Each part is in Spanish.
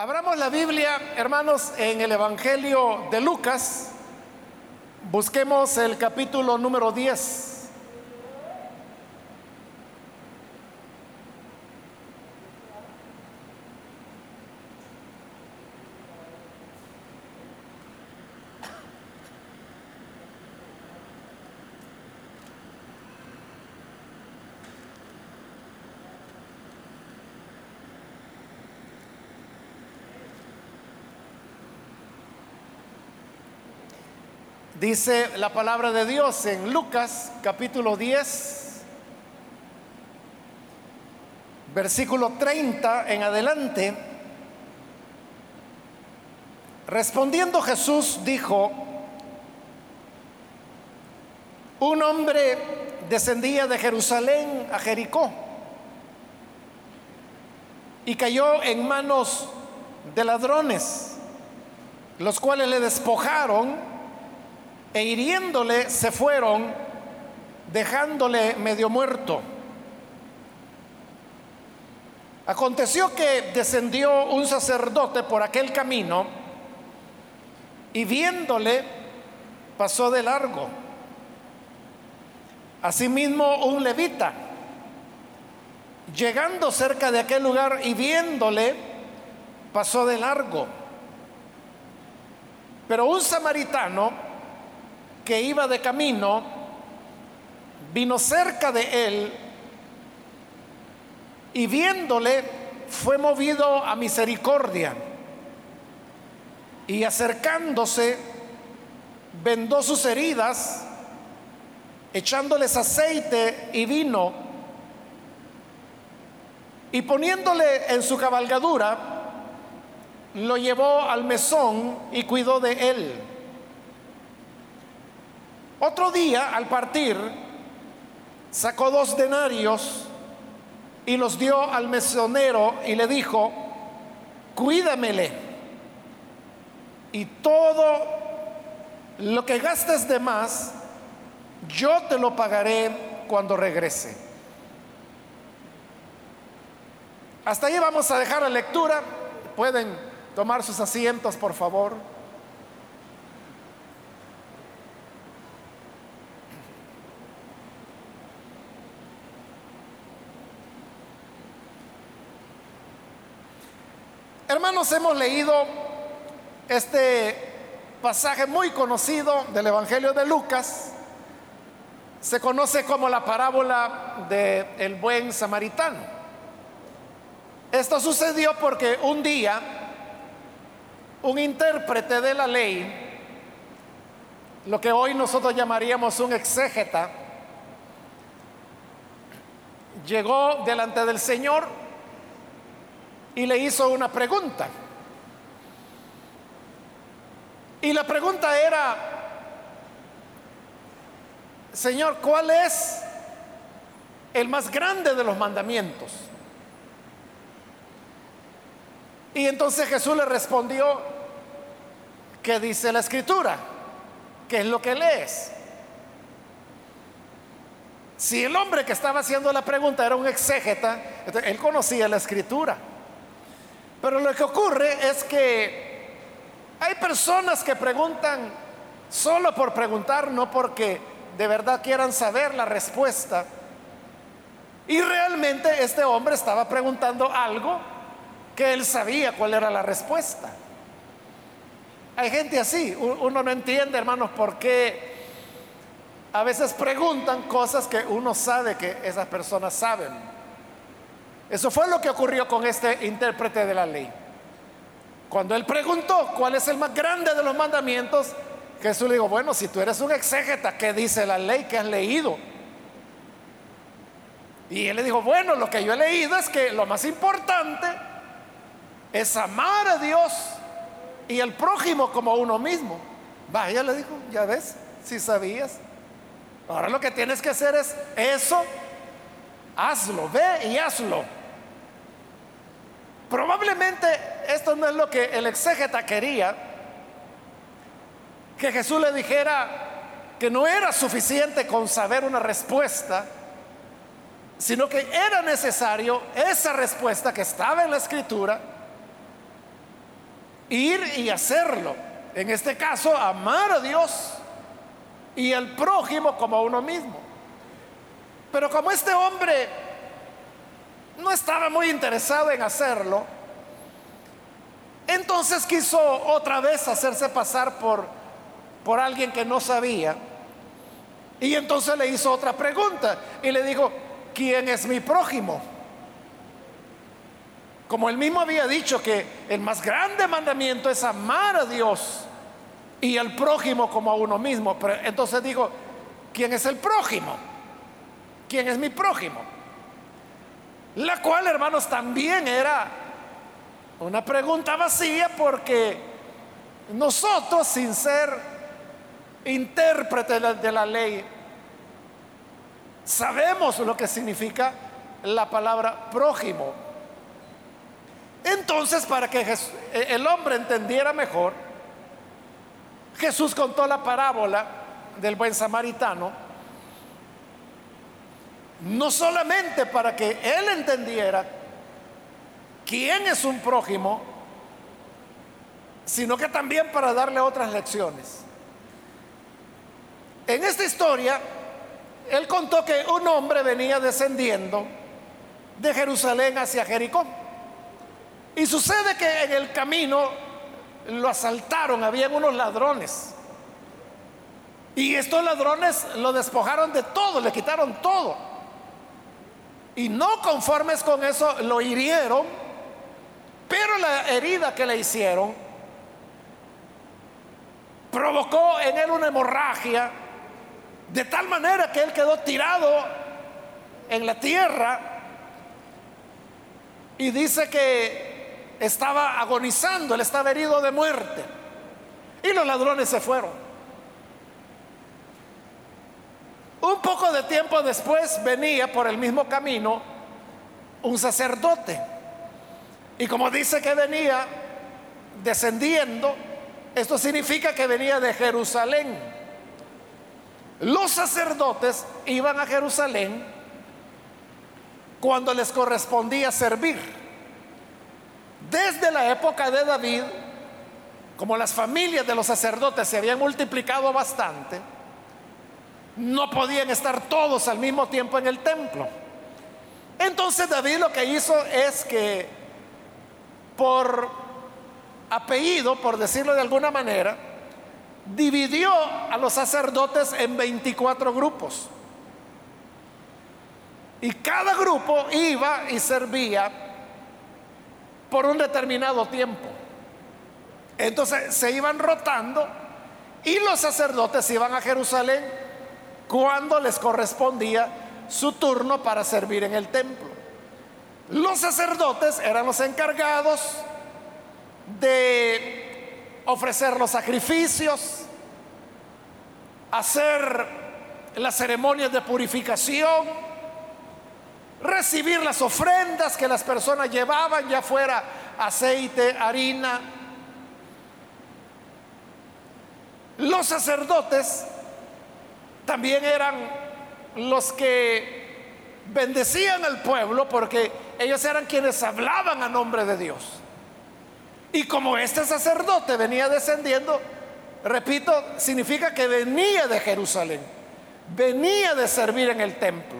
Abramos la Biblia, hermanos, en el Evangelio de Lucas. Busquemos el capítulo número 10. Dice la palabra de Dios en Lucas capítulo 10, versículo 30 en adelante. Respondiendo Jesús dijo, un hombre descendía de Jerusalén a Jericó y cayó en manos de ladrones, los cuales le despojaron e hiriéndole se fueron, dejándole medio muerto. Aconteció que descendió un sacerdote por aquel camino y viéndole pasó de largo. Asimismo un levita, llegando cerca de aquel lugar y viéndole, pasó de largo. Pero un samaritano, que iba de camino, vino cerca de él y viéndole fue movido a misericordia y acercándose vendó sus heridas, echándoles aceite y vino y poniéndole en su cabalgadura, lo llevó al mesón y cuidó de él. Otro día, al partir, sacó dos denarios y los dio al mesonero y le dijo, cuídamele. Y todo lo que gastes de más, yo te lo pagaré cuando regrese. Hasta ahí vamos a dejar la lectura. Pueden tomar sus asientos, por favor. Hermanos, hemos leído este pasaje muy conocido del Evangelio de Lucas. Se conoce como la parábola del el buen samaritano. Esto sucedió porque un día un intérprete de la ley, lo que hoy nosotros llamaríamos un exégeta, llegó delante del Señor y le hizo una pregunta. Y la pregunta era, Señor, ¿cuál es el más grande de los mandamientos? Y entonces Jesús le respondió, ¿qué dice la escritura? ¿Qué es lo que lees? Si el hombre que estaba haciendo la pregunta era un exégeta, él conocía la escritura. Pero lo que ocurre es que hay personas que preguntan solo por preguntar, no porque de verdad quieran saber la respuesta. Y realmente este hombre estaba preguntando algo que él sabía cuál era la respuesta. Hay gente así, uno no entiende, hermanos, por qué a veces preguntan cosas que uno sabe que esas personas saben. Eso fue lo que ocurrió con este intérprete de la ley. Cuando él preguntó cuál es el más grande de los mandamientos, Jesús le dijo, bueno, si tú eres un exégeta, ¿qué dice la ley que has leído? Y él le dijo, bueno, lo que yo he leído es que lo más importante es amar a Dios y al prójimo como uno mismo. Vaya, le dijo, ya ves, si sabías. Ahora lo que tienes que hacer es eso, hazlo, ve y hazlo. Probablemente esto no es lo que el exégeta quería, que Jesús le dijera que no era suficiente con saber una respuesta, sino que era necesario esa respuesta que estaba en la escritura, ir y hacerlo. En este caso, amar a Dios y al prójimo como a uno mismo. Pero como este hombre no estaba muy interesado en hacerlo, entonces quiso otra vez hacerse pasar por, por alguien que no sabía. Y entonces le hizo otra pregunta y le dijo, ¿quién es mi prójimo? Como él mismo había dicho que el más grande mandamiento es amar a Dios y al prójimo como a uno mismo. Entonces dijo, ¿quién es el prójimo? ¿Quién es mi prójimo? La cual, hermanos, también era una pregunta vacía porque nosotros, sin ser intérpretes de la ley, sabemos lo que significa la palabra prójimo. Entonces, para que e-, el hombre entendiera mejor, Jesús contó la parábola del buen samaritano, no solamente para que él entendiera quién es un prójimo, sino que también para darle otras lecciones. En esta historia, él contó que un hombre venía descendiendo de Jerusalén hacia Jericó. Y sucede que en el camino lo asaltaron, habían unos ladrones. Y estos ladrones lo despojaron de todo, le quitaron todo. Y no conformes con eso, lo hirieron, pero la herida que le hicieron provocó en él una hemorragia, de tal manera que él quedó tirado en la tierra y dice que estaba agonizando, él estaba herido de muerte. Y los ladrones se fueron. Un poco de tiempo después venía por el mismo camino un sacerdote. Y como dice que venía descendiendo, esto significa que venía de Jerusalén. Los sacerdotes iban a Jerusalén cuando les correspondía servir. Desde la época de David, como las familias de los sacerdotes se habían multiplicado bastante, no podían estar todos al mismo tiempo en el templo. Entonces David lo que hizo es que por apellido, por decirlo de alguna manera, dividió a los sacerdotes en 24 grupos. Y cada grupo iba y servía por un determinado tiempo. Entonces se iban rotando y los sacerdotes iban a Jerusalén cuando les correspondía su turno para servir en el templo. Los sacerdotes eran los encargados de ofrecer los sacrificios, hacer las ceremonias de purificación, recibir las ofrendas que las personas llevaban, ya fuera aceite, harina. Los sacerdotes también eran los que bendecían al pueblo porque ellos eran quienes hablaban a nombre de Dios. Y como este sacerdote venía descendiendo, repito, significa que venía de Jerusalén, venía de servir en el templo.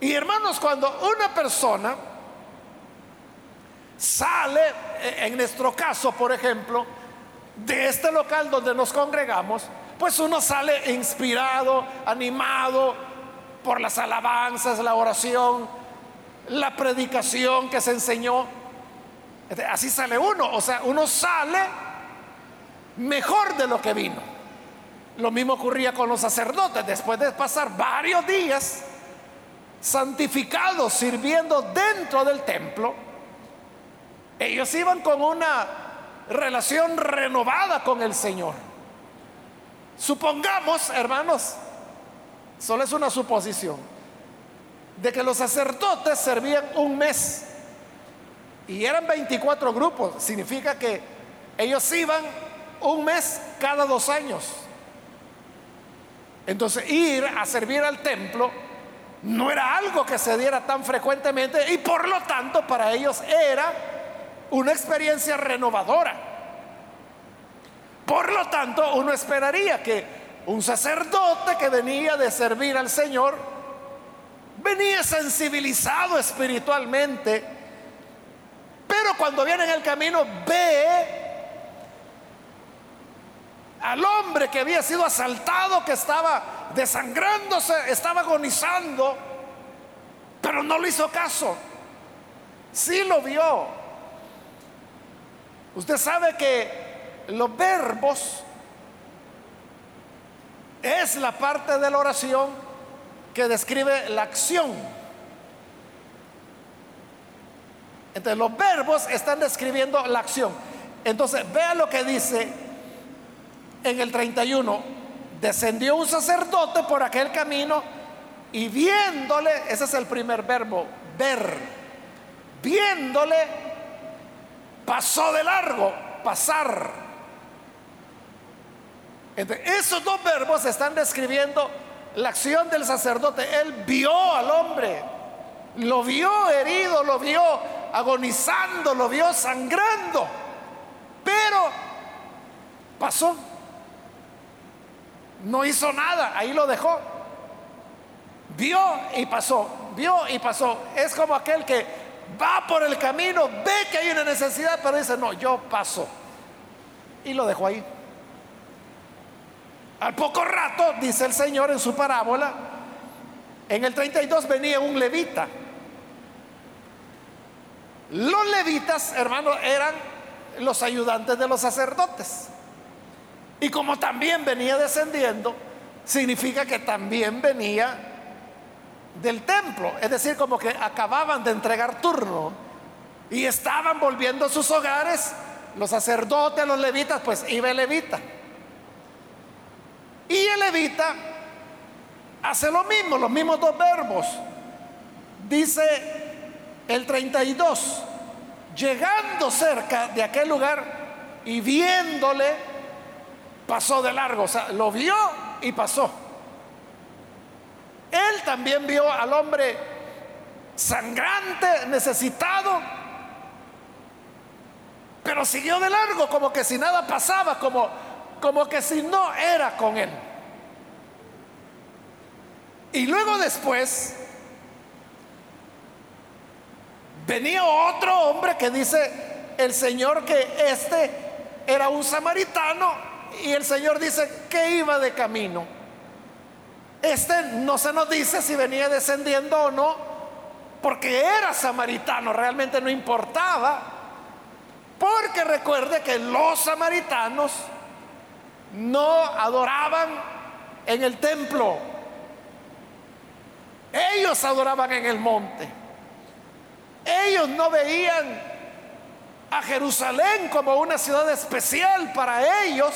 Y hermanos, cuando una persona sale, e, en nuestro caso, por ejemplo, de este local donde nos congregamos, pues uno sale inspirado, animado por las alabanzas, la oración, la predicación que se enseñó. Este, así sale uno, o sea, uno sale mejor de lo que vino. Lo mismo ocurría con los sacerdotes, después de pasar varios días santificados sirviendo dentro del templo, ellos iban con una relación renovada con el Señor. Supongamos, hermanos, solo es una suposición, de que los sacerdotes servían un mes y eran 24 grupos, significa que ellos iban un mes cada dos años. Entonces ir a servir al templo no era algo que se diera tan frecuentemente y por lo tanto para ellos era una experiencia renovadora. Por lo tanto, uno esperaría que un sacerdote que venía de servir al Señor, venía sensibilizado espiritualmente, pero cuando viene en el camino ve al hombre que había sido asaltado, que estaba desangrándose, estaba agonizando, pero no le hizo caso. Sí lo vio. Usted sabe que los verbos es la parte de la oración que describe la acción. Entonces los verbos están describiendo la acción. Entonces vea lo que dice en el 31, descendió un sacerdote por aquel camino y viéndole, ese es el primer verbo, ver, viéndole, pasó de largo, pasar. Esos dos verbos están describiendo la acción del sacerdote. Él vio al hombre, lo vio herido, lo vio agonizando, lo vio sangrando, pero pasó. No hizo nada, ahí lo dejó. Vio y pasó, vio y pasó. Es como aquel que va por el camino, ve que hay una necesidad, pero dice, no, yo paso. Y lo dejó ahí. Al poco rato, dice el Señor en su parábola, en el 32 venía un levita. Los levitas, hermanos, eran los ayudantes de los sacerdotes. Y como también venía descendiendo, significa que también venía del templo. Es decir, como que acababan de entregar turno y estaban volviendo a sus hogares. Los sacerdotes, los levitas, pues iba el levita. Y el levita hace lo mismo, los mismos dos verbos. Dice el 32, llegando cerca de aquel lugar y viéndole, pasó de largo, o sea, lo vio y pasó. Él también vio al hombre sangrante, necesitado, pero siguió de largo como que si nada pasaba, como, como que si no era con él. Y luego después venía otro hombre que dice el Señor que este era un samaritano y el Señor dice que iba de camino. Este no se nos dice si venía descendiendo o no, porque era samaritano, realmente no importaba. Porque recuerde que los samaritanos no adoraban en el templo. Ellos adoraban en el monte. Ellos no veían a Jerusalén como una ciudad especial para ellos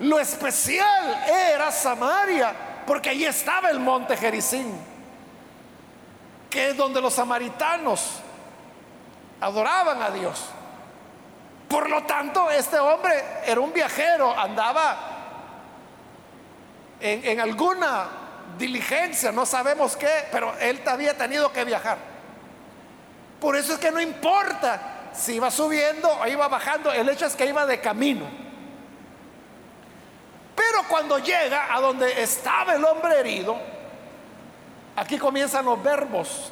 lo especial era Samaria, porque allí estaba el monte Jericín, que es donde los samaritanos adoraban a Dios. Por lo tanto, este hombre era un viajero, andaba en, alguna diligencia, no sabemos qué, pero él había tenido que viajar. Por eso es que no importa si iba subiendo o iba bajando, el hecho es que iba de camino. Pero cuando llega a donde estaba el hombre herido, aquí comienzan los verbos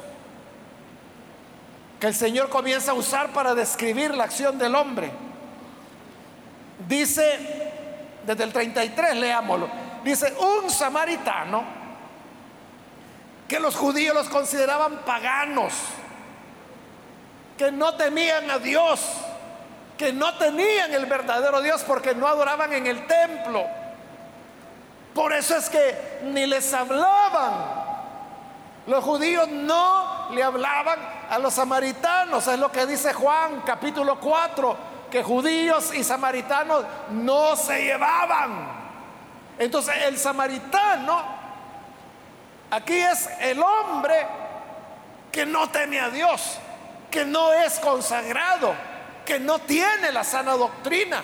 que el Señor comienza a usar para describir la acción del hombre. Dice, desde el 33, leámoslo, dice, un samaritano que los judíos los consideraban paganos, que no temían a Dios, que no tenían el verdadero Dios porque no adoraban en el templo por eso es que ni les hablaban. Los judíos no le hablaban a los samaritanos. Es lo que dice Juan capítulo 4, que judíos y samaritanos no se llevaban. Entonces el samaritano aquí es el hombre que no teme a Dios, que no es consagrado, que no tiene la sana doctrina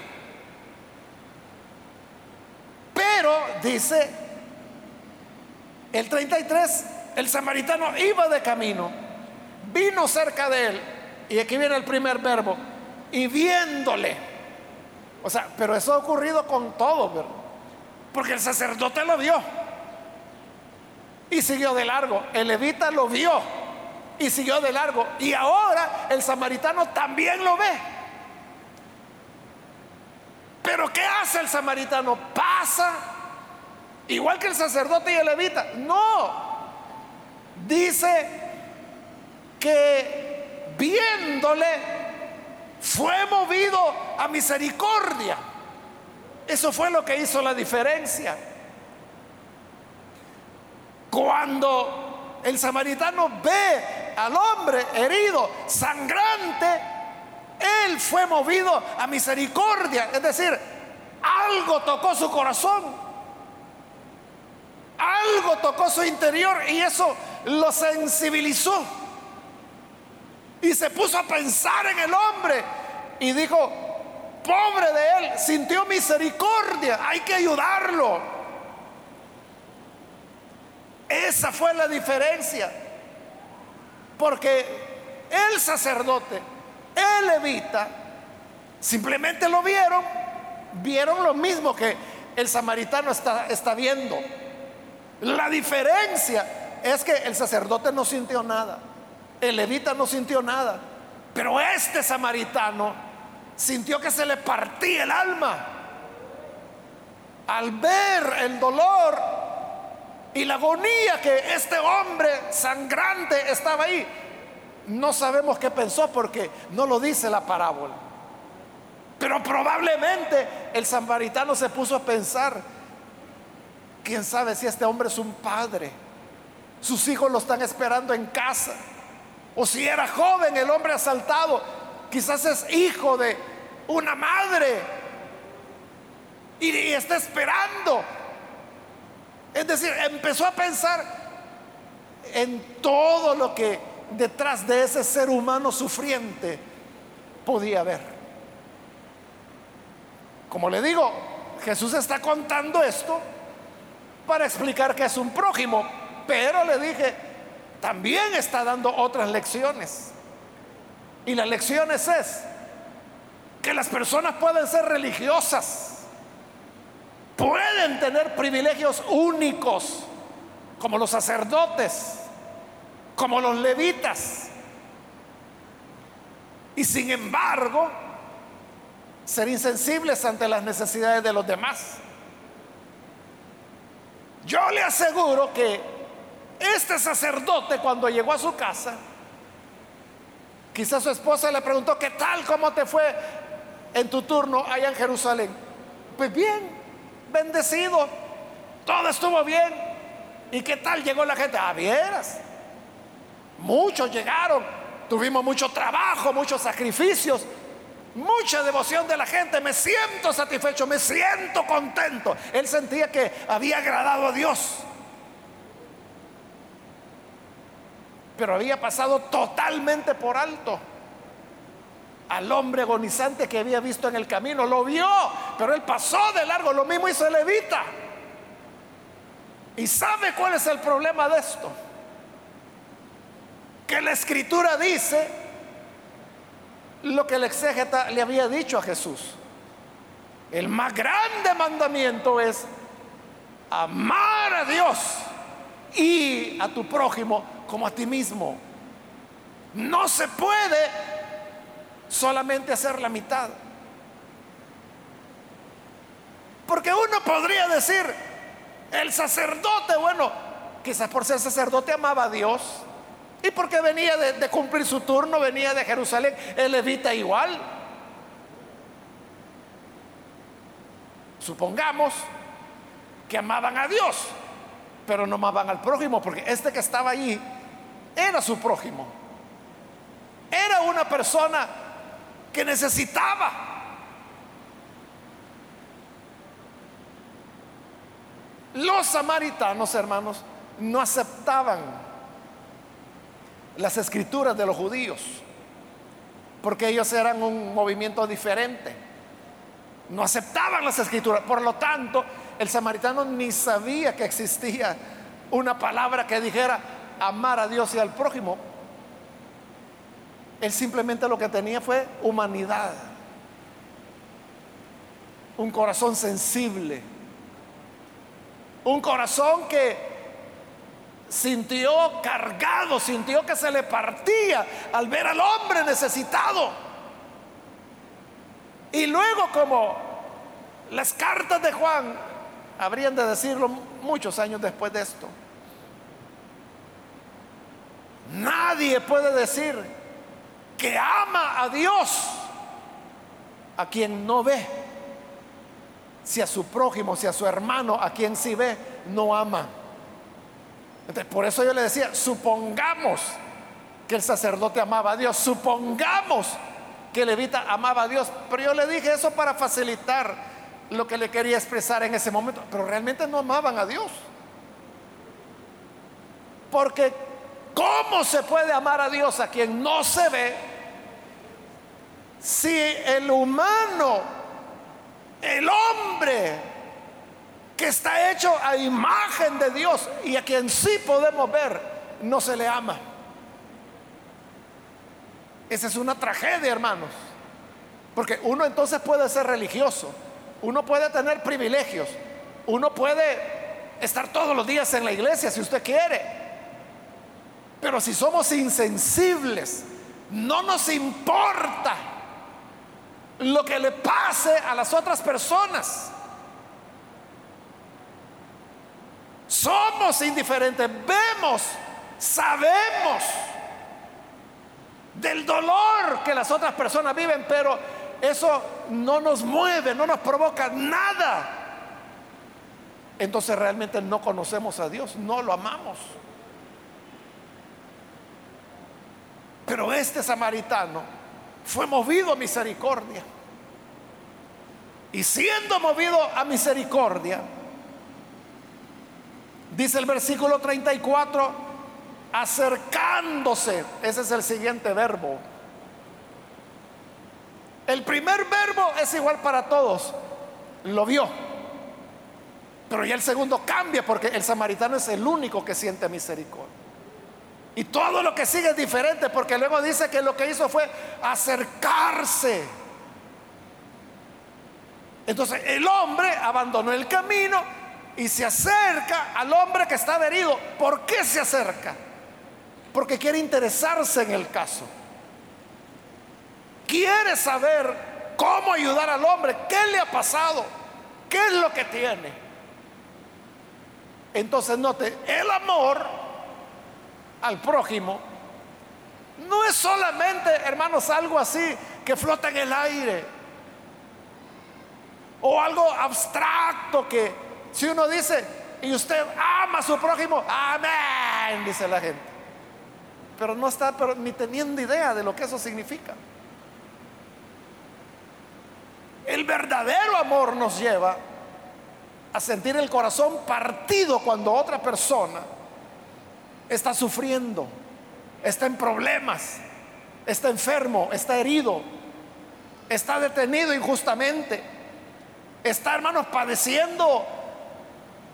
pero dice el 33, el samaritano iba de camino, vino cerca de él, y aquí viene el primer verbo, y viéndole. O sea, pero eso ha ocurrido con todo, ¿verdad? Porque el sacerdote lo vio y siguió de largo. El levita lo vio y siguió de largo. Y ahora el samaritano también lo ve. Pero ¿qué hace el samaritano? Pasa, igual que el sacerdote y el levita. No, dice que viéndole fue movido a misericordia. Eso fue lo que hizo la diferencia. Cuando el samaritano ve al hombre herido, sangrante, él fue movido a misericordia. Es decir, algo tocó su corazón. Algo tocó su interior y eso lo sensibilizó. Y se puso a pensar en el hombre y dijo, pobre de él, sintió misericordia, hay que ayudarlo. Esa fue la diferencia. Porque el sacerdote, el levita, simplemente lo vieron, vieron lo mismo que el samaritano está, está viendo. La diferencia es que el sacerdote no sintió nada, el levita no sintió nada, pero este samaritano sintió que se le partía el alma al ver el dolor y la agonía que este hombre sangrante estaba ahí. No sabemos qué pensó porque no lo dice la parábola. Pero probablemente el samaritano se puso a pensar, quién sabe si este hombre es un padre, sus hijos lo están esperando en casa, o si era joven el hombre asaltado, quizás es hijo de una madre y, está esperando. Es decir, empezó a pensar en todo lo que detrás de ese ser humano sufriente podía haber. Como le digo, Jesús está contando esto para explicar que es un prójimo, pero le dije, también está dando otras lecciones. Y las lecciones es que las personas pueden ser religiosas, pueden tener privilegios únicos, como los sacerdotes, como los levitas, y sin embargo ser insensibles ante las necesidades de los demás. Yo le aseguro que este sacerdote cuando llegó a su casa, quizás su esposa le preguntó, ¿qué tal? ¿Cómo te fue en tu turno allá en Jerusalén? Pues bien, bendecido, todo estuvo bien. ¿Y qué tal llegó la gente? Ah, vieras. Muchos llegaron, tuvimos mucho trabajo, muchos sacrificios, mucha devoción de la gente, me siento satisfecho, me siento contento. Él sentía que había agradado a Dios. Pero había pasado totalmente por alto al hombre agonizante que había visto en el camino. Lo vio, pero él pasó de largo. Lo mismo hizo el levita. ¿Y sabe cuál es el problema de esto? Que la escritura dice lo que el exégeta le había dicho a Jesús. El más grande mandamiento es amar a Dios y a tu prójimo como a ti mismo. No se puede solamente hacer la mitad. Porque uno podría decir, el sacerdote, bueno, quizás por ser sacerdote amaba a Dios, y porque venía de, cumplir su turno, venía de Jerusalén, el levita igual. Supongamos que amaban a Dios, pero no amaban al prójimo, porque este que estaba allí era su prójimo. Era una persona que necesitaba. Los samaritanos, hermanos, no aceptaban las escrituras de los judíos, porque ellos eran un movimiento diferente. No aceptaban las escrituras. Por lo tanto, el samaritano ni sabía que existía una palabra que dijera amar a Dios y al prójimo. Él simplemente lo que tenía fue humanidad. Un corazón sensible. Un corazón que sintió cargado, sintió que se le partía al ver al hombre necesitado. Y luego como las cartas de Juan habrían de decirlo muchos años después de esto. Nadie puede decir que ama a Dios, a quien no ve. Si a su prójimo, si a su hermano, a quien sí ve, no ama. por eso yo le decía, supongamos que el sacerdote amaba a Dios, supongamos que el levita amaba a Dios, pero yo le dije eso para facilitar lo que le quería expresar en ese momento, pero realmente no amaban a Dios. Porque ¿cómo se puede amar a Dios a quien no se ve si el humano, el hombre que está hecho a imagen de Dios y a quien sí podemos ver, no se le ama. Esa es una tragedia, hermanos. Porque uno entonces puede ser religioso, uno puede tener privilegios, uno puede estar todos los días en la iglesia si usted quiere. Pero si somos insensibles, no nos importa lo que le pase a las otras personas. Somos indiferentes, vemos, sabemos del dolor que las otras personas viven, pero eso no nos mueve, no nos provoca nada. Entonces realmente no conocemos a Dios, no lo amamos. Pero este samaritano fue movido a misericordia. Y siendo movido a misericordia, dice el versículo 34, acercándose, ese es el siguiente verbo. El primer verbo es igual para todos, lo vio. Pero ya el segundo cambia porque el samaritano es el único que siente misericordia. Y todo lo que sigue es diferente porque luego dice que lo que hizo fue acercarse. Entonces el hombre abandonó el camino y se acerca al hombre que está herido. ¿Por qué se acerca? Porque quiere interesarse en el caso. Quiere saber cómo ayudar al hombre, qué le ha pasado, qué es lo que tiene. Entonces note, el amor al prójimo, no es solamente, hermanos, algo así que flota en el aire. O algo abstracto que si uno dice, y usted ama a su prójimo, amén, dice la gente. Pero no está ni teniendo idea de lo que eso significa. El verdadero amor nos lleva a sentir el corazón partido cuando otra persona está sufriendo, está en problemas, está enfermo, está herido, está detenido injustamente, está, hermanos, padeciendo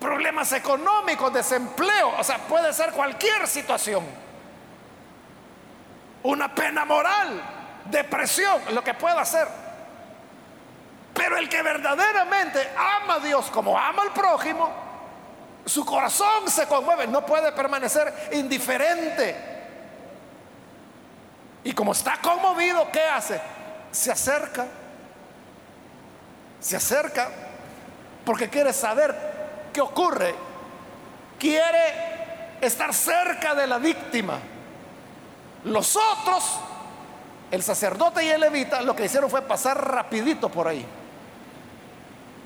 problemas económicos, desempleo, o sea, puede ser cualquier situación. Una pena moral, depresión, lo que pueda ser. Pero el que verdaderamente ama a Dios como ama al prójimo, su corazón se conmueve, no puede permanecer indiferente. Y como está conmovido, ¿qué hace? Se acerca. Se acerca porque quiere saber qué ocurre. Quiere estar cerca de la víctima. Los otros, el sacerdote y el levita, lo que hicieron fue pasar rapidito por ahí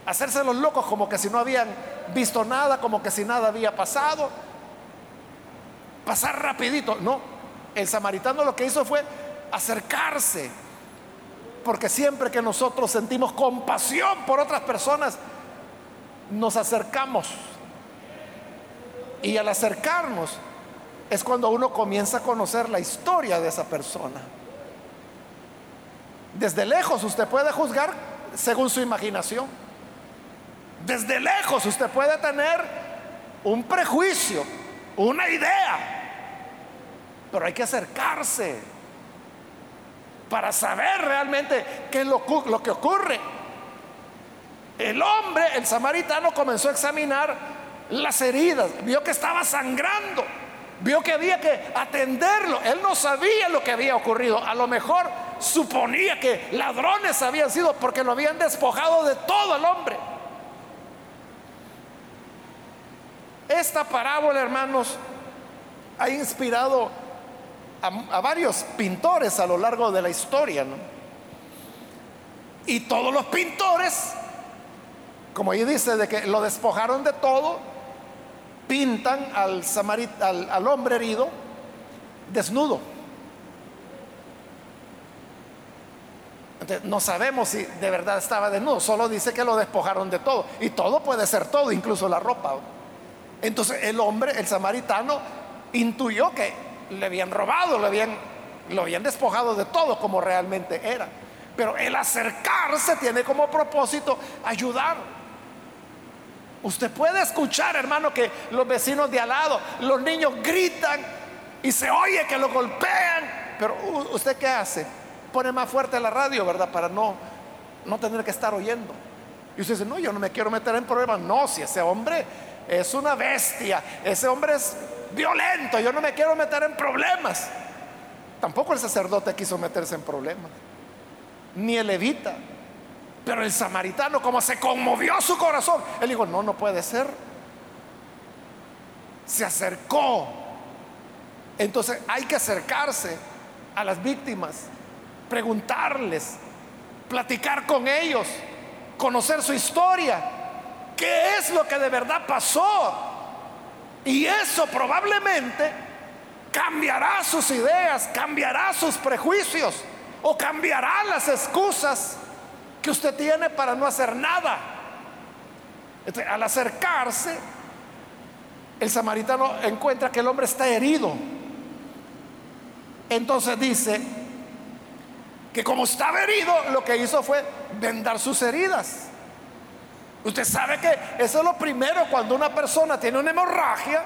hacerse los locos como que si no habían visto nada, como que si nada había pasado. Pasar rapidito. No, el samaritano lo que hizo fue acercarse. Porque siempre que nosotros sentimos compasión por otras personas, nos acercamos. Y al acercarnos es cuando uno comienza a conocer la historia de esa persona. Desde lejos usted puede juzgar según su imaginación. Desde lejos usted puede tener un prejuicio, una idea, pero hay que acercarse. para saber realmente qué es lo, lo que ocurre. El hombre, el samaritano, comenzó a examinar las heridas, vio que estaba sangrando, vio que había que atenderlo. Él no sabía lo que había ocurrido. A lo mejor suponía que ladrones habían sido porque lo habían despojado de todo el hombre. Esta parábola, hermanos, ha inspirado a, varios pintores a lo largo de la historia. Y todos los pintores, como ahí dice, de que lo despojaron de todo, pintan al, al, al hombre herido desnudo. no sabemos si de verdad estaba desnudo, solo dice que lo despojaron de todo. Y todo puede ser todo, incluso la ropa. Entonces el hombre, el samaritano, intuyó que le habían robado, le habían, lo habían despojado de todo como realmente era. Pero el acercarse tiene como propósito ayudar. Usted puede escuchar, hermano, que los vecinos de al lado, los niños gritan y se oye que lo golpean. Pero usted qué hace? Pone más fuerte la radio, ¿verdad? Para no, no tener que estar oyendo. Y usted dice, no, yo no me quiero meter en problemas. No, si ese hombre es una bestia, ese hombre es violento, yo no me quiero meter en problemas. Tampoco el sacerdote quiso meterse en problemas, ni el levita. Pero el samaritano, como se conmovió su corazón, él dijo, no, no puede ser. Se acercó. Entonces hay que acercarse a las víctimas, preguntarles, platicar con ellos, conocer su historia, qué es lo que de verdad pasó. Y eso probablemente cambiará sus ideas, cambiará sus prejuicios o cambiará las excusas que usted tiene para no hacer nada. al acercarse, el samaritano encuentra que el hombre está herido. Entonces dice que como estaba herido, lo que hizo fue vendar sus heridas. Usted sabe que eso es lo primero cuando una persona tiene una hemorragia.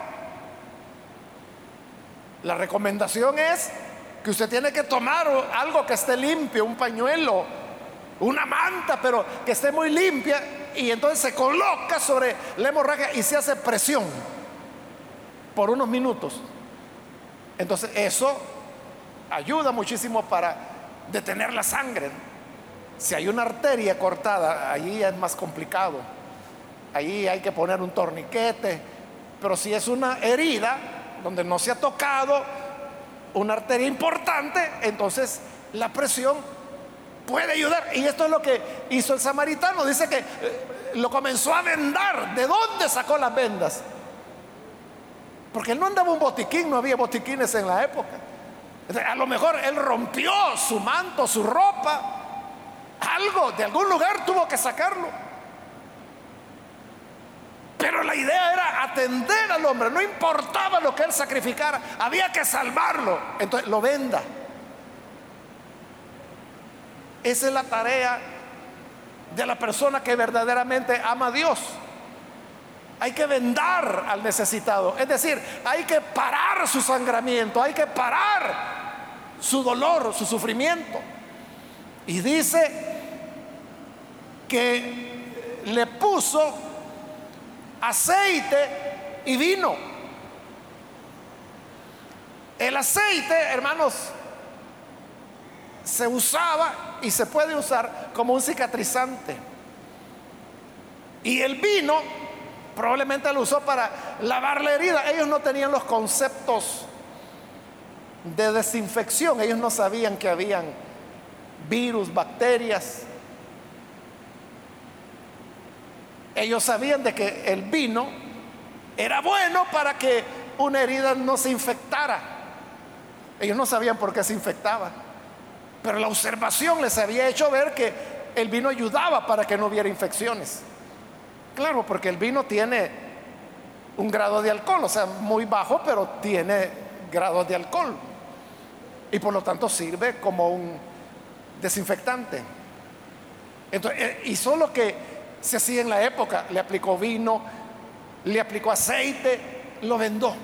La recomendación es que usted tiene que tomar algo que esté limpio, un pañuelo, una manta, pero que esté muy limpia, y entonces se coloca sobre la hemorragia y se hace presión por unos minutos. Entonces eso ayuda muchísimo para detener la sangre. Si hay una arteria cortada, ahí es más complicado. Ahí hay que poner un torniquete. Pero si es una herida donde no se ha tocado una arteria importante, entonces la presión puede ayudar. Y esto es lo que hizo el samaritano. Dice que eh, lo comenzó a vendar. ¿De dónde sacó las vendas? Porque él no andaba un botiquín, no había botiquines en la época. A lo mejor él rompió su manto, su ropa algo, de algún lugar tuvo que sacarlo. Pero la idea era atender al hombre, no importaba lo que él sacrificara, había que salvarlo. Entonces lo venda. Esa es la tarea de la persona que verdaderamente ama a Dios. Hay que vendar al necesitado. Es decir, hay que parar su sangramiento, hay que parar su dolor, su sufrimiento. Y dice que le puso aceite y vino. El aceite, hermanos, se usaba y se puede usar como un cicatrizante. Y el vino probablemente lo usó para lavar la herida. Ellos no tenían los conceptos de desinfección. Ellos no sabían que habían virus, bacterias. Ellos sabían de que el vino era bueno para que una herida no se infectara. Ellos no sabían por qué se infectaba. Pero la observación les había hecho ver que el vino ayudaba para que no hubiera infecciones. Claro, porque el vino tiene un grado de alcohol, o sea, muy bajo, pero tiene grados de alcohol. Y por lo tanto sirve como un desinfectante. Entonces, eh, hizo lo que se hacía en la época, le aplicó vino, le aplicó aceite, lo vendó.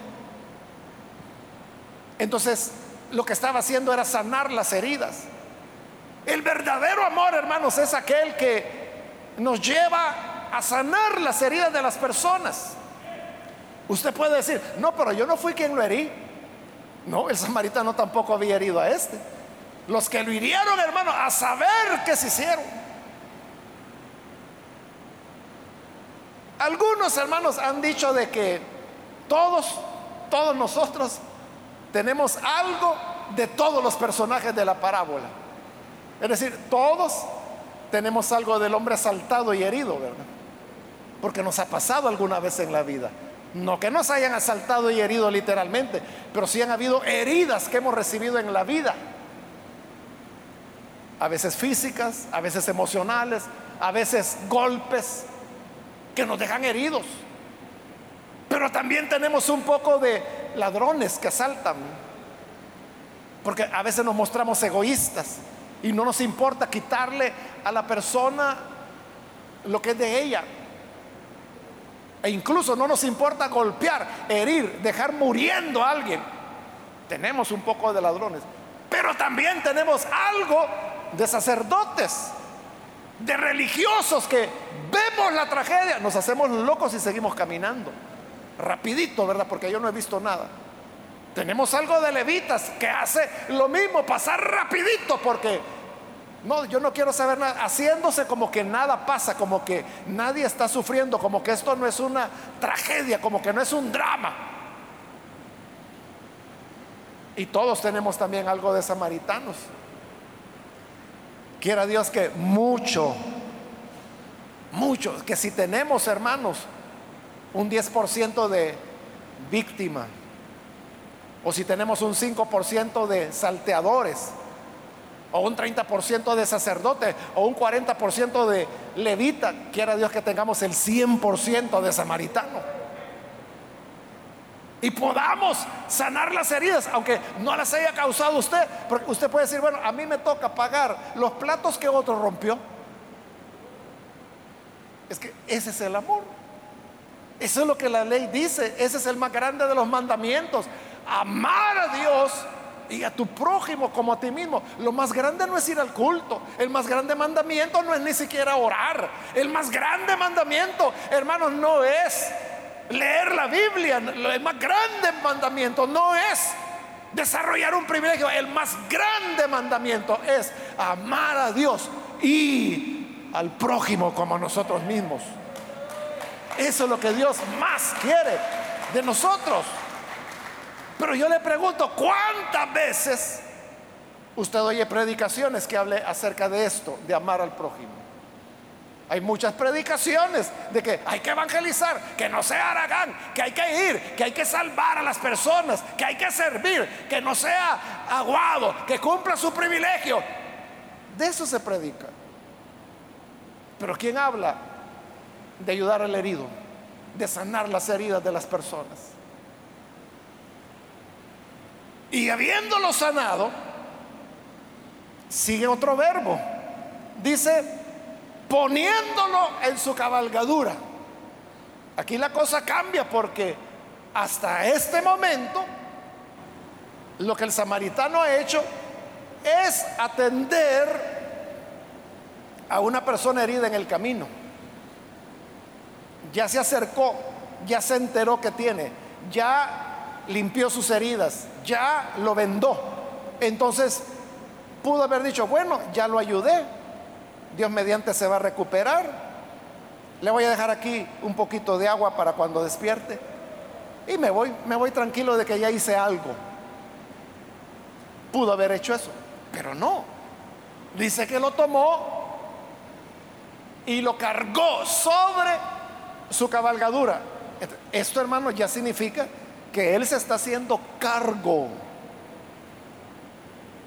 Entonces, lo que estaba haciendo era sanar las heridas. El verdadero amor, hermanos, es aquel que nos lleva a sanar las heridas de las personas. Usted puede decir, no, pero yo no fui quien lo herí. No, el samaritano tampoco había herido a este. Los que lo hirieron, hermano, a saber qué se hicieron. Algunos hermanos han dicho de que todos, todos nosotros tenemos algo de todos los personajes de la parábola. Es decir, todos tenemos algo del hombre asaltado y herido, ¿verdad? Porque nos ha pasado alguna vez en la vida. No que nos hayan asaltado y herido literalmente, pero sí han habido heridas que hemos recibido en la vida. A veces físicas, a veces emocionales, a veces golpes que nos dejan heridos. Pero también tenemos un poco de ladrones que asaltan. Porque a veces nos mostramos egoístas y no nos importa quitarle a la persona lo que es de ella. E incluso no nos importa golpear, herir, dejar muriendo a alguien. Tenemos un poco de ladrones. Pero también tenemos algo de sacerdotes, de religiosos que vemos la tragedia, nos hacemos locos y seguimos caminando. Rapidito, ¿verdad? Porque yo no he visto nada. Tenemos algo de levitas que hace lo mismo, pasar rapidito porque no, yo no quiero saber nada, haciéndose como que nada pasa, como que nadie está sufriendo, como que esto no es una tragedia, como que no es un drama. Y todos tenemos también algo de samaritanos. Quiera Dios que mucho, mucho, que si tenemos hermanos un 10% de víctima, o si tenemos un 5% de salteadores, o un 30% de sacerdote, o un 40% de levita, quiera Dios que tengamos el 100% de samaritano. Y podamos sanar las heridas, aunque no las haya causado usted, porque usted puede decir, bueno, a mí me toca pagar los platos que otro rompió. Es que ese es el amor. Eso es lo que la ley dice. Ese es el más grande de los mandamientos amar a Dios y a tu prójimo como a ti mismo. Lo más grande no es ir al culto. El más grande mandamiento no es ni siquiera orar. El más grande mandamiento, hermanos, no es leer la Biblia. El más grande mandamiento no es desarrollar un privilegio. El más grande mandamiento es amar a Dios y al prójimo como a nosotros mismos. Eso es lo que Dios más quiere de nosotros. Pero yo le pregunto, ¿cuántas veces usted oye predicaciones que hable acerca de esto, de amar al prójimo? Hay muchas predicaciones de que hay que evangelizar, que no sea Aragán, que hay que ir, que hay que salvar a las personas, que hay que servir, que no sea aguado, que cumpla su privilegio. De eso se predica. Pero ¿quién habla de ayudar al herido, de sanar las heridas de las personas? Y habiéndolo sanado, sigue otro verbo. Dice, poniéndolo en su cabalgadura. Aquí la cosa cambia porque hasta este momento lo que el samaritano ha hecho es atender a una persona herida en el camino. Ya se acercó, ya se enteró que tiene, ya limpió sus heridas, ya lo vendó. Entonces pudo haber dicho, bueno, ya lo ayudé, Dios mediante se va a recuperar, le voy a dejar aquí un poquito de agua para cuando despierte y me voy, me voy tranquilo de que ya hice algo. Pudo haber hecho eso, pero no. Dice que lo tomó y lo cargó sobre su cabalgadura. Esto, hermano, ya significa que Él se está haciendo cargo.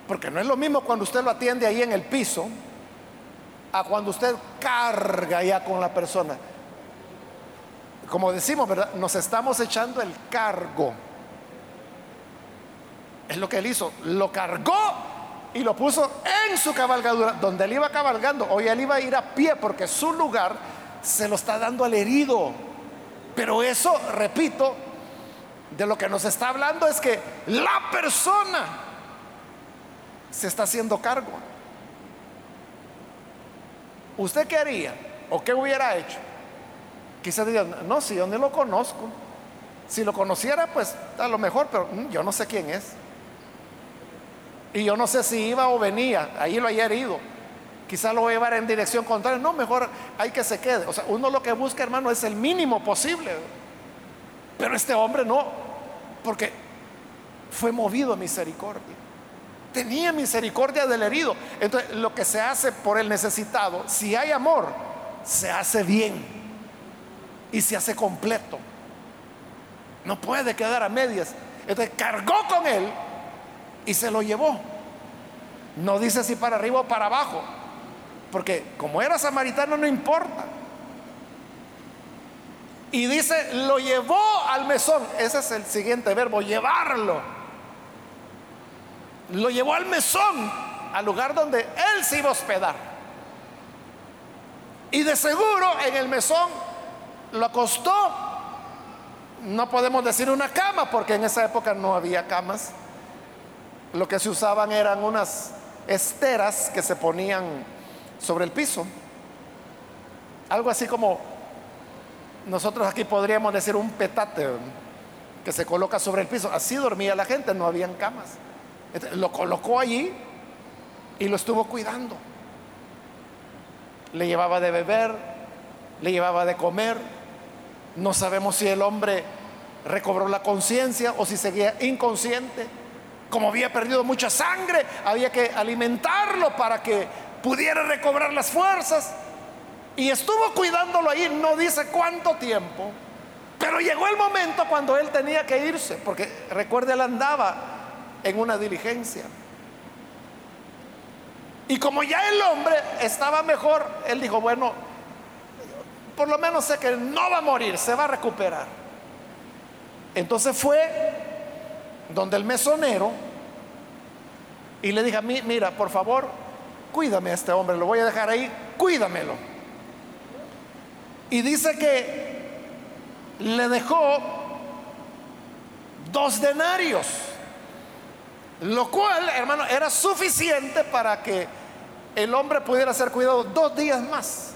Porque no es lo mismo cuando usted lo atiende ahí en el piso a cuando usted carga ya con la persona. Como decimos, ¿verdad? Nos estamos echando el cargo. Es lo que él hizo. Lo cargó y lo puso en su cabalgadura, donde él iba cabalgando. Hoy él iba a ir a pie porque su lugar se lo está dando al herido. Pero eso, repito, de lo que nos está hablando es que la persona se está haciendo cargo. ¿Usted qué haría? ¿O qué hubiera hecho? Quizás diga, no, si yo ni lo conozco. Si lo conociera, pues a lo mejor, pero mm, yo no sé quién es. Y yo no sé si iba o venía, ahí lo haya herido. Quizás lo voy a llevar en dirección contraria. No, mejor hay que se quede. O sea, uno lo que busca, hermano, es el mínimo posible. Pero este hombre no, porque fue movido a misericordia. Tenía misericordia del herido. Entonces, lo que se hace por el necesitado, si hay amor, se hace bien y se hace completo. No puede quedar a medias. Entonces cargó con él y se lo llevó. No dice si para arriba o para abajo, porque como era samaritano no importa. Y dice, lo llevó al mesón. Ese es el siguiente verbo, llevarlo. Lo llevó al mesón, al lugar donde él se iba a hospedar. Y de seguro en el mesón lo acostó. No podemos decir una cama, porque en esa época no había camas. Lo que se usaban eran unas esteras que se ponían sobre el piso. Algo así como nosotros aquí podríamos decir un petate que se coloca sobre el piso. Así dormía la gente, no habían camas. Lo colocó allí y lo estuvo cuidando. Le llevaba de beber, le llevaba de comer. No sabemos si el hombre recobró la conciencia o si seguía inconsciente. Como había perdido mucha sangre, había que alimentarlo para que pudiera recobrar las fuerzas. Y estuvo cuidándolo ahí, no dice cuánto tiempo. Pero llegó el momento cuando él tenía que irse, porque recuerde, él andaba en una diligencia. Y como ya el hombre estaba mejor, él dijo, bueno, por lo menos sé que no va a morir, se va a recuperar. Entonces fue donde el mesonero y le dije, mira, por favor, cuídame a este hombre, lo voy a dejar ahí, cuídamelo. Y dice que le dejó dos denarios, lo cual, hermano, era suficiente para que el hombre pudiera ser cuidado dos días más.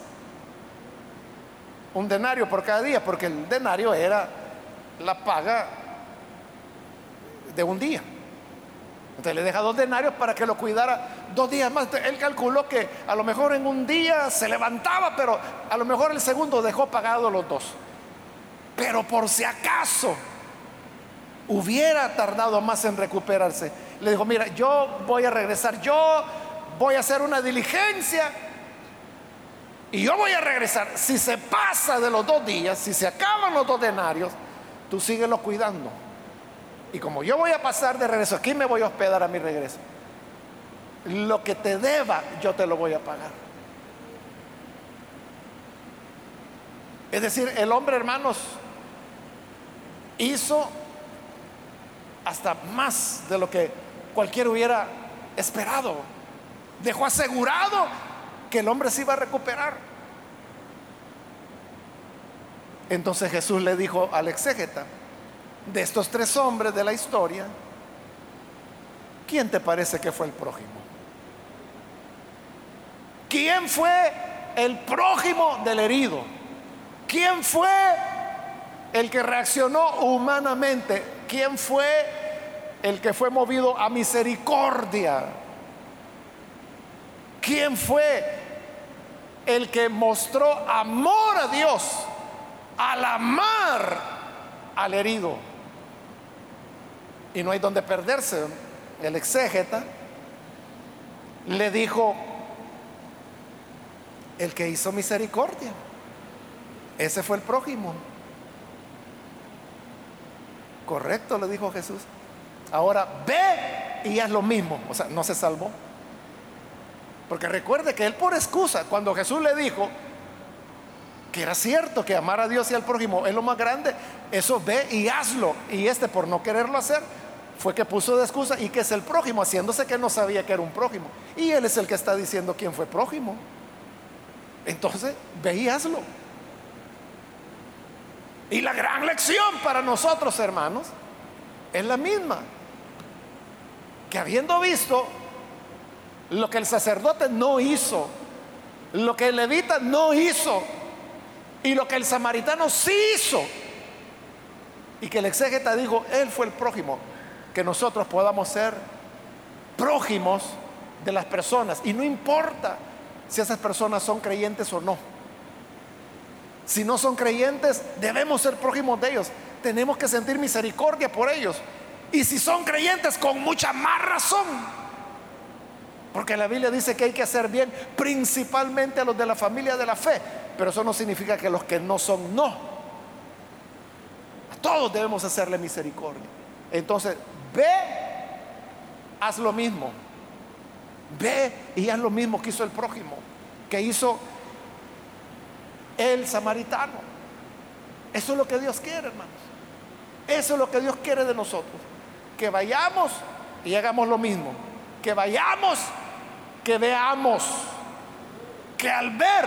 Un denario por cada día, porque el denario era la paga de un día. Entonces le deja dos denarios para que lo cuidara dos días más. él calculó que a lo mejor en un día se levantaba, pero a lo mejor el segundo dejó pagado los dos. Pero por si acaso hubiera tardado más en recuperarse, le dijo, mira, yo voy a regresar, yo voy a hacer una diligencia y yo voy a regresar. Si se pasa de los dos días, si se acaban los dos denarios, tú síguelo cuidando. Y como yo voy a pasar de regreso, aquí me voy a hospedar a mi regreso. Lo que te deba, yo te lo voy a pagar. Es decir, el hombre, hermanos, hizo hasta más de lo que cualquiera hubiera esperado. Dejó asegurado que el hombre se iba a recuperar. Entonces Jesús le dijo al exégeta, de estos tres hombres de la historia, ¿quién te parece que fue el prójimo? ¿Quién fue el prójimo del herido? ¿Quién fue el que reaccionó humanamente? ¿Quién fue el que fue movido a misericordia? ¿Quién fue el que mostró amor a Dios al amar al herido? y no hay donde perderse. El exégeta le dijo, el que hizo misericordia, ese fue el prójimo. Correcto, le dijo Jesús. Ahora ve y haz lo mismo. O sea, no se salvó. Porque recuerde que él por excusa, cuando Jesús le dijo que era cierto que amar a Dios y al prójimo es lo más grande, eso ve y hazlo. Y este por no quererlo hacer, fue que puso de excusa y que es el prójimo, haciéndose que no sabía que era un prójimo. Y él es el que está diciendo quién fue prójimo. Entonces, ve y hazlo. Y la gran lección para nosotros, hermanos, es la misma. Que habiendo visto lo que el sacerdote no hizo lo que el levita no hizo y lo que el samaritano sí hizo. Y que el exégeta dijo, él fue el prójimo, que nosotros podamos ser prójimos de las personas. Y no importa si esas personas son creyentes o no. Si no son creyentes, debemos ser prójimos de ellos. Tenemos que sentir misericordia por ellos. Y si son creyentes, con mucha más razón. Porque la Biblia dice que hay que hacer bien principalmente a los de la familia de la fe. Pero eso no significa que los que no son no. A todos debemos hacerle misericordia. Entonces, ve, haz lo mismo. Ve y haz lo mismo que hizo el prójimo, que hizo el samaritano. Eso es lo que Dios quiere, hermanos. Eso es lo que Dios quiere de nosotros. Que vayamos y hagamos lo mismo. Que vayamos, que veamos. Que al ver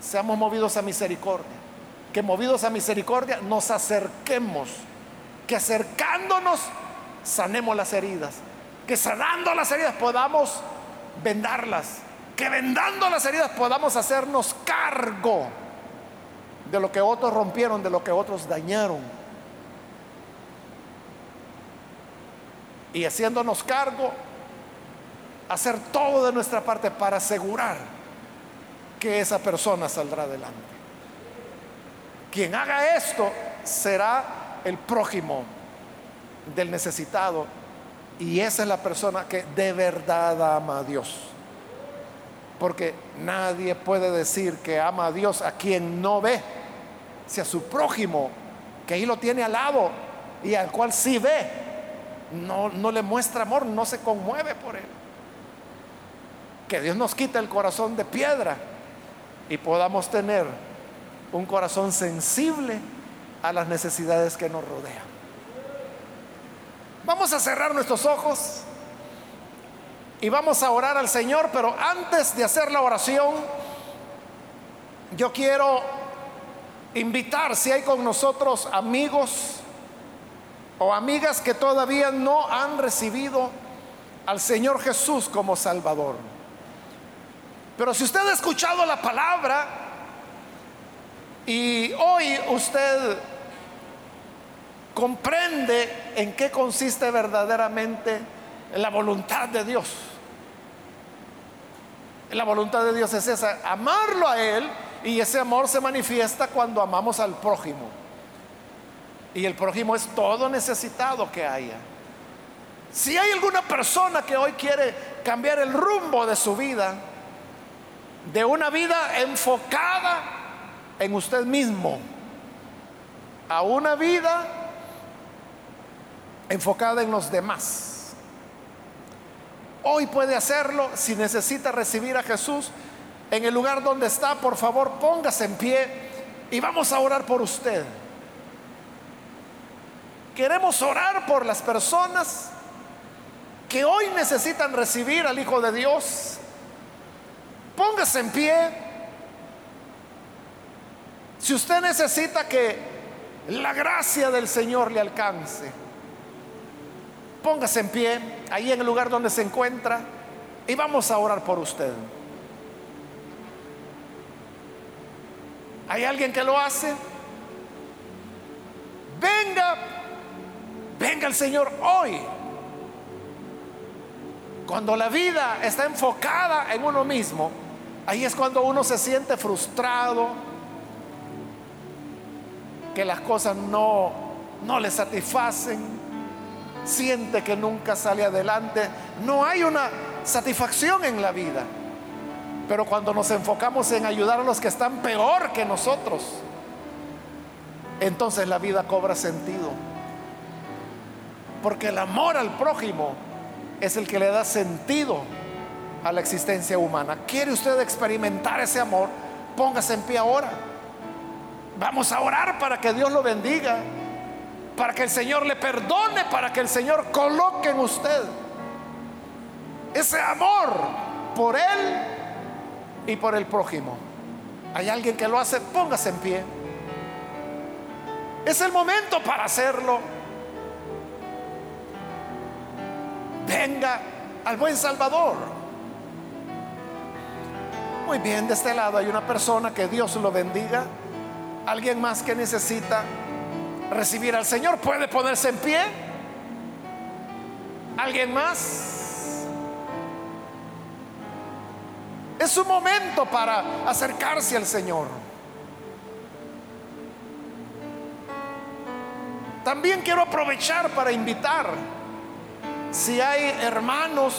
seamos movidos a misericordia. Que movidos a misericordia nos acerquemos. Que acercándonos sanemos las heridas. Que sanando las heridas podamos vendarlas que vendando las heridas podamos hacernos cargo de lo que otros rompieron, de lo que otros dañaron. Y haciéndonos cargo, hacer todo de nuestra parte para asegurar que esa persona saldrá adelante. Quien haga esto será el prójimo del necesitado y esa es la persona que de verdad ama a Dios. Porque nadie puede decir que ama a Dios a quien no ve, si a su prójimo, que ahí lo tiene al lado y al cual sí ve, no, no le muestra amor, no se conmueve por él. Que Dios nos quite el corazón de piedra y podamos tener un corazón sensible a las necesidades que nos rodean. Vamos a cerrar nuestros ojos y vamos a orar al Señor, pero antes de hacer la oración, yo quiero invitar si hay con nosotros amigos o amigas que todavía no han recibido al Señor Jesús como Salvador. Pero si usted ha escuchado la palabra y hoy usted comprende en qué consiste verdaderamente la voluntad de Dios. La voluntad de Dios es esa, amarlo a Él y ese amor se manifiesta cuando amamos al prójimo. Y el prójimo es todo necesitado que haya. Si hay alguna persona que hoy quiere cambiar el rumbo de su vida, de una vida enfocada en usted mismo, a una vida enfocada en los demás Hoy puede hacerlo si necesita recibir a Jesús en el lugar donde está. Por favor, póngase en pie y vamos a orar por usted. Queremos orar por las personas que hoy necesitan recibir al Hijo de Dios. Póngase en pie. Si usted necesita que la gracia del Señor le alcance Póngase en pie, ahí en el lugar donde se encuentra, y vamos a orar por usted. ¿Hay alguien que lo hace? Venga, venga el Señor hoy. Cuando la vida está enfocada en uno mismo, ahí es cuando uno se siente frustrado, que las cosas no, no le satisfacen, siente que nunca sale adelante. No hay una satisfacción en la vida. Pero cuando nos enfocamos en ayudar a los que están peor que nosotros, entonces la vida cobra sentido. Porque el amor al prójimo es el que le da sentido a la existencia humana. ¿Quiere usted experimentar ese amor? Póngase en pie ahora. Vamos a orar para que Dios lo bendiga para que el Señor le perdone, para que el Señor coloque en usted ese amor por Él y por el prójimo. Hay alguien que lo hace, póngase en pie. Es el momento para hacerlo. Venga al buen Salvador. Muy bien, de este lado hay una persona que Dios lo bendiga. Alguien más que necesita recibir al Señor puede ponerse en pie. ¿Alguien más? Es un momento para acercarse al Señor. También quiero aprovechar para invitar, si hay hermanos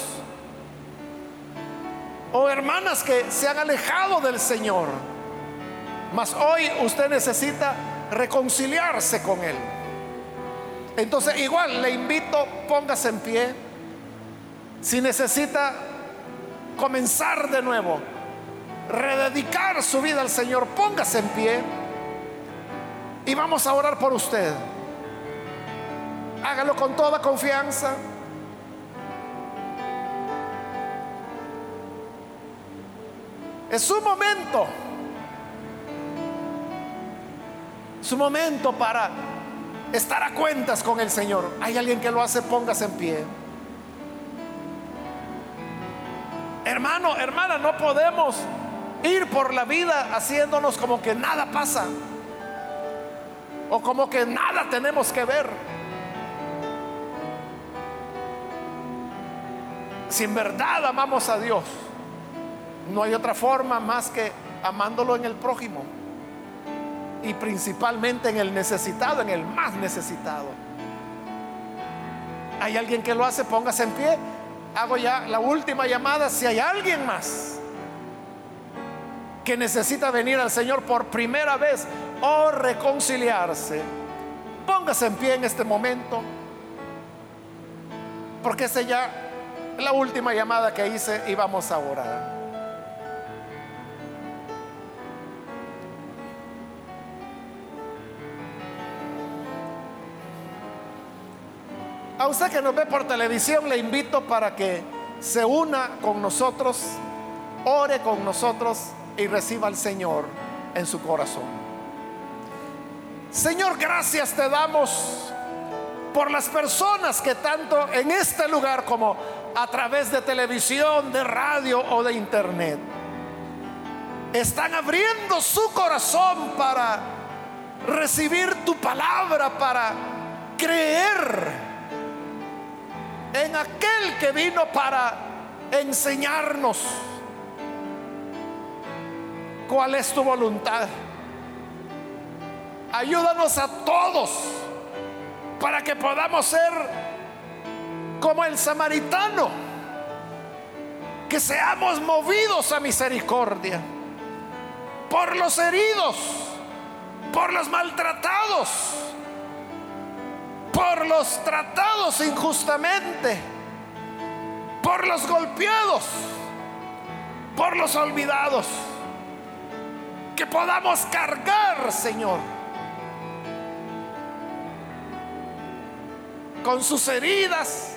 o hermanas que se han alejado del Señor, mas hoy usted necesita reconciliarse con Él. Entonces igual le invito, póngase en pie. Si necesita comenzar de nuevo, rededicar su vida al Señor, póngase en pie. Y vamos a orar por usted. Hágalo con toda confianza. Es su momento. Su momento para estar a cuentas con el Señor. Hay alguien que lo hace, póngase en pie. Hermano, hermana, no podemos ir por la vida haciéndonos como que nada pasa. O como que nada tenemos que ver. Si en verdad amamos a Dios, no hay otra forma más que amándolo en el prójimo y principalmente en el necesitado, en el más necesitado. ¿Hay alguien que lo hace? Póngase en pie. Hago ya la última llamada. Si hay alguien más que necesita venir al Señor por primera vez o reconciliarse, póngase en pie en este momento. Porque esa ya la última llamada que hice y vamos a orar. A usted que nos ve por televisión le invito para que se una con nosotros, ore con nosotros y reciba al Señor en su corazón. Señor, gracias te damos por las personas que tanto en este lugar como a través de televisión, de radio o de internet están abriendo su corazón para recibir tu palabra, para creer en aquel que vino para enseñarnos cuál es tu voluntad. Ayúdanos a todos para que podamos ser como el samaritano, que seamos movidos a misericordia por los heridos, por los maltratados por los tratados injustamente, por los golpeados, por los olvidados. Que podamos cargar, Señor, con sus heridas,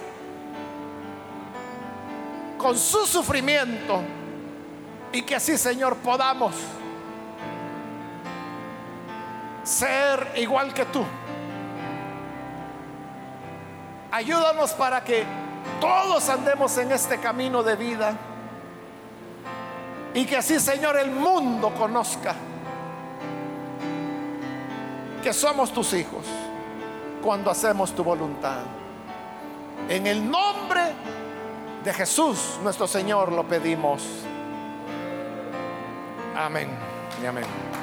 con su sufrimiento, y que así, Señor, podamos ser igual que tú Ayúdanos para que todos andemos en este camino de vida. Y que así, Señor, el mundo conozca que somos tus hijos cuando hacemos tu voluntad. En el nombre de Jesús, nuestro Señor, lo pedimos. Amén y amén.